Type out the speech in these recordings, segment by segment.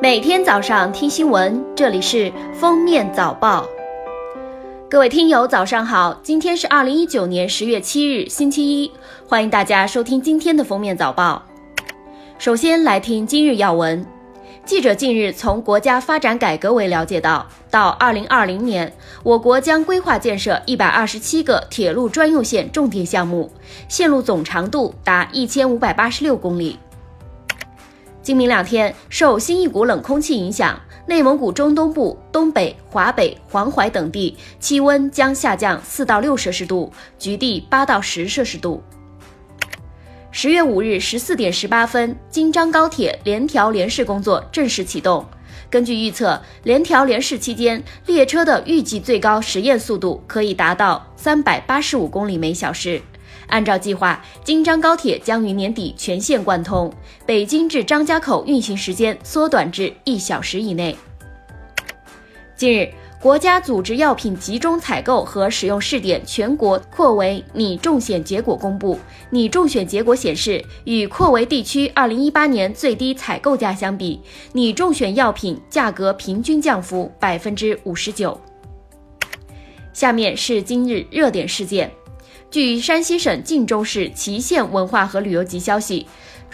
每天早上听新闻，这里是封面早报。各位听友，早上好！今天是二零一九年十月七日，星期一，欢迎大家收听今天的封面早报。首先来听今日要闻。记者近日从国家发展改革委了解到，到二零二零年，我国将规划建设一百二十七个铁路专用线重点项目，线路总长度达一千五百八十六公里。今明两天，受新一股冷空气影响，内蒙古中东部、东北、华北、黄淮等地气温将下降四到六摄氏度，局地八到十摄氏度。十月五日十四点十八分，京张高铁联调联试工作正式启动。根据预测，联调联试期间，列车的预计最高实验速度可以达到三百八十五公里每小时。按照计划，京张高铁将于年底全线贯通，北京至张家口运行时间缩短至一小时以内。近日，国家组织药品集中采购和使用试点全国扩围拟中选结果公布，拟中选结果显示，与扩围地区二零一八年最低采购价相比，拟中选药品价格平均降幅百分之五十九。下面是今日热点事件。据山西省晋中市祁县文化和旅游局消息，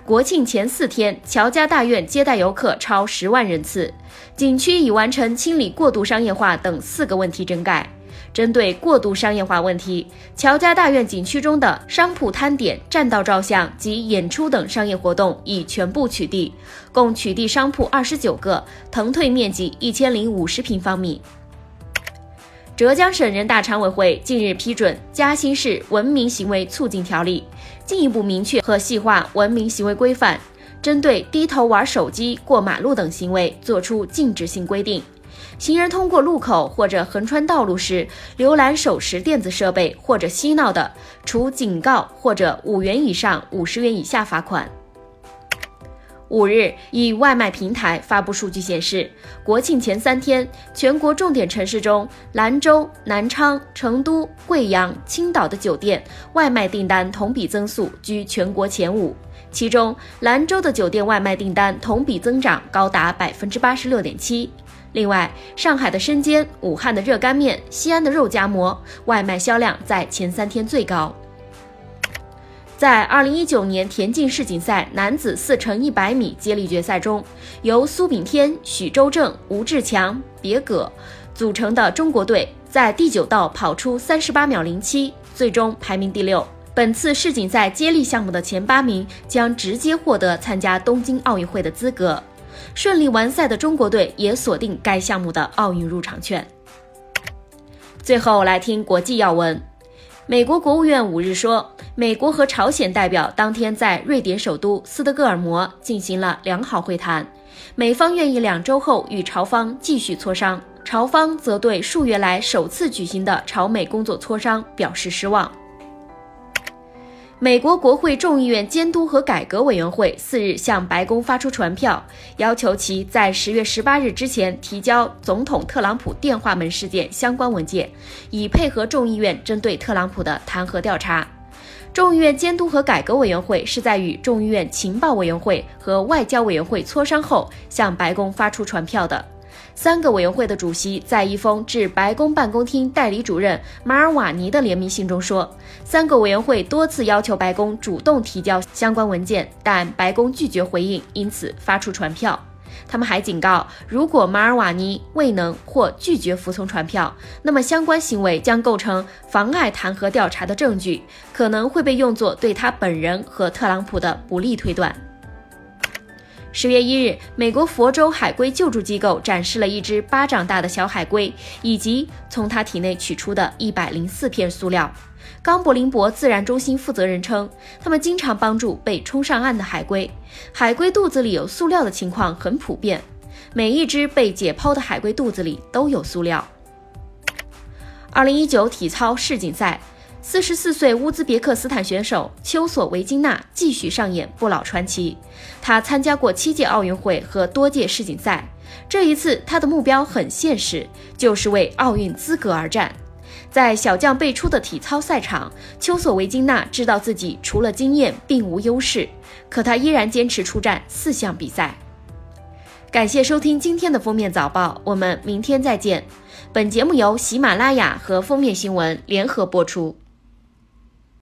国庆前四天，乔家大院接待游客超十万人次。景区已完成清理过度商业化等四个问题整改。针对过度商业化问题，乔家大院景区中的商铺摊点、占道照相及演出等商业活动已全部取缔，共取缔商铺二十九个，腾退面积一千零五十平方米。浙江省人大常委会近日批准《嘉兴市文明行为促进条例》，进一步明确和细化文明行为规范，针对低头玩手机、过马路等行为作出禁止性规定。行人通过路口或者横穿道路时浏览手持电子设备或者嬉闹的，处警告或者五元以上五十元以下罚款。五日，以外卖平台发布数据显示，国庆前三天，全国重点城市中，兰州、南昌、成都、贵阳、青岛的酒店外卖订单同比增速居全国前五。其中，兰州的酒店外卖订单同比增长高达百分之八十六点七。另外，上海的生煎、武汉的热干面、西安的肉夹馍外卖销量在前三天最高。在二零一九年田径世锦赛男子四乘一百米接力决赛中，由苏炳添、许周正、吴志强、别葛组成的中国队在第九道跑出三十八秒零七，最终排名第六。本次世锦赛接力项目的前八名将直接获得参加东京奥运会的资格。顺利完赛的中国队也锁定该项目的奥运入场券。最后来听国际要闻。美国国务院五日说，美国和朝鲜代表当天在瑞典首都斯德哥尔摩进行了良好会谈，美方愿意两周后与朝方继续磋商，朝方则对数月来首次举行的朝美工作磋商表示失望。美国国会众议院监督和改革委员会四日向白宫发出传票，要求其在十月十八日之前提交总统特朗普电话门事件相关文件，以配合众议院针对特朗普的弹劾调查。众议院监督和改革委员会是在与众议院情报委员会和外交委员会磋商后向白宫发出传票的。三个委员会的主席在一封致白宫办公厅代理主任马尔瓦尼的联名信中说，三个委员会多次要求白宫主动提交相关文件，但白宫拒绝回应，因此发出传票。他们还警告，如果马尔瓦尼未能或拒绝服从传票，那么相关行为将构成妨碍弹劾调查的证据，可能会被用作对他本人和特朗普的不利推断。十月一日，美国佛州海龟救助机构展示了一只巴掌大的小海龟，以及从它体内取出的一百零四片塑料。冈伯林博自然中心负责人称，他们经常帮助被冲上岸的海龟。海龟肚子里有塑料的情况很普遍，每一只被解剖的海龟肚子里都有塑料。二零一九体操世锦赛。四十四岁乌兹别克斯坦选手丘索维金娜继续上演不老传奇。她参加过七届奥运会和多届世锦赛，这一次她的目标很现实，就是为奥运资格而战。在小将辈出的体操赛场，丘索维金娜知道自己除了经验并无优势，可她依然坚持出战四项比赛。感谢收听今天的封面早报，我们明天再见。本节目由喜马拉雅和封面新闻联合播出。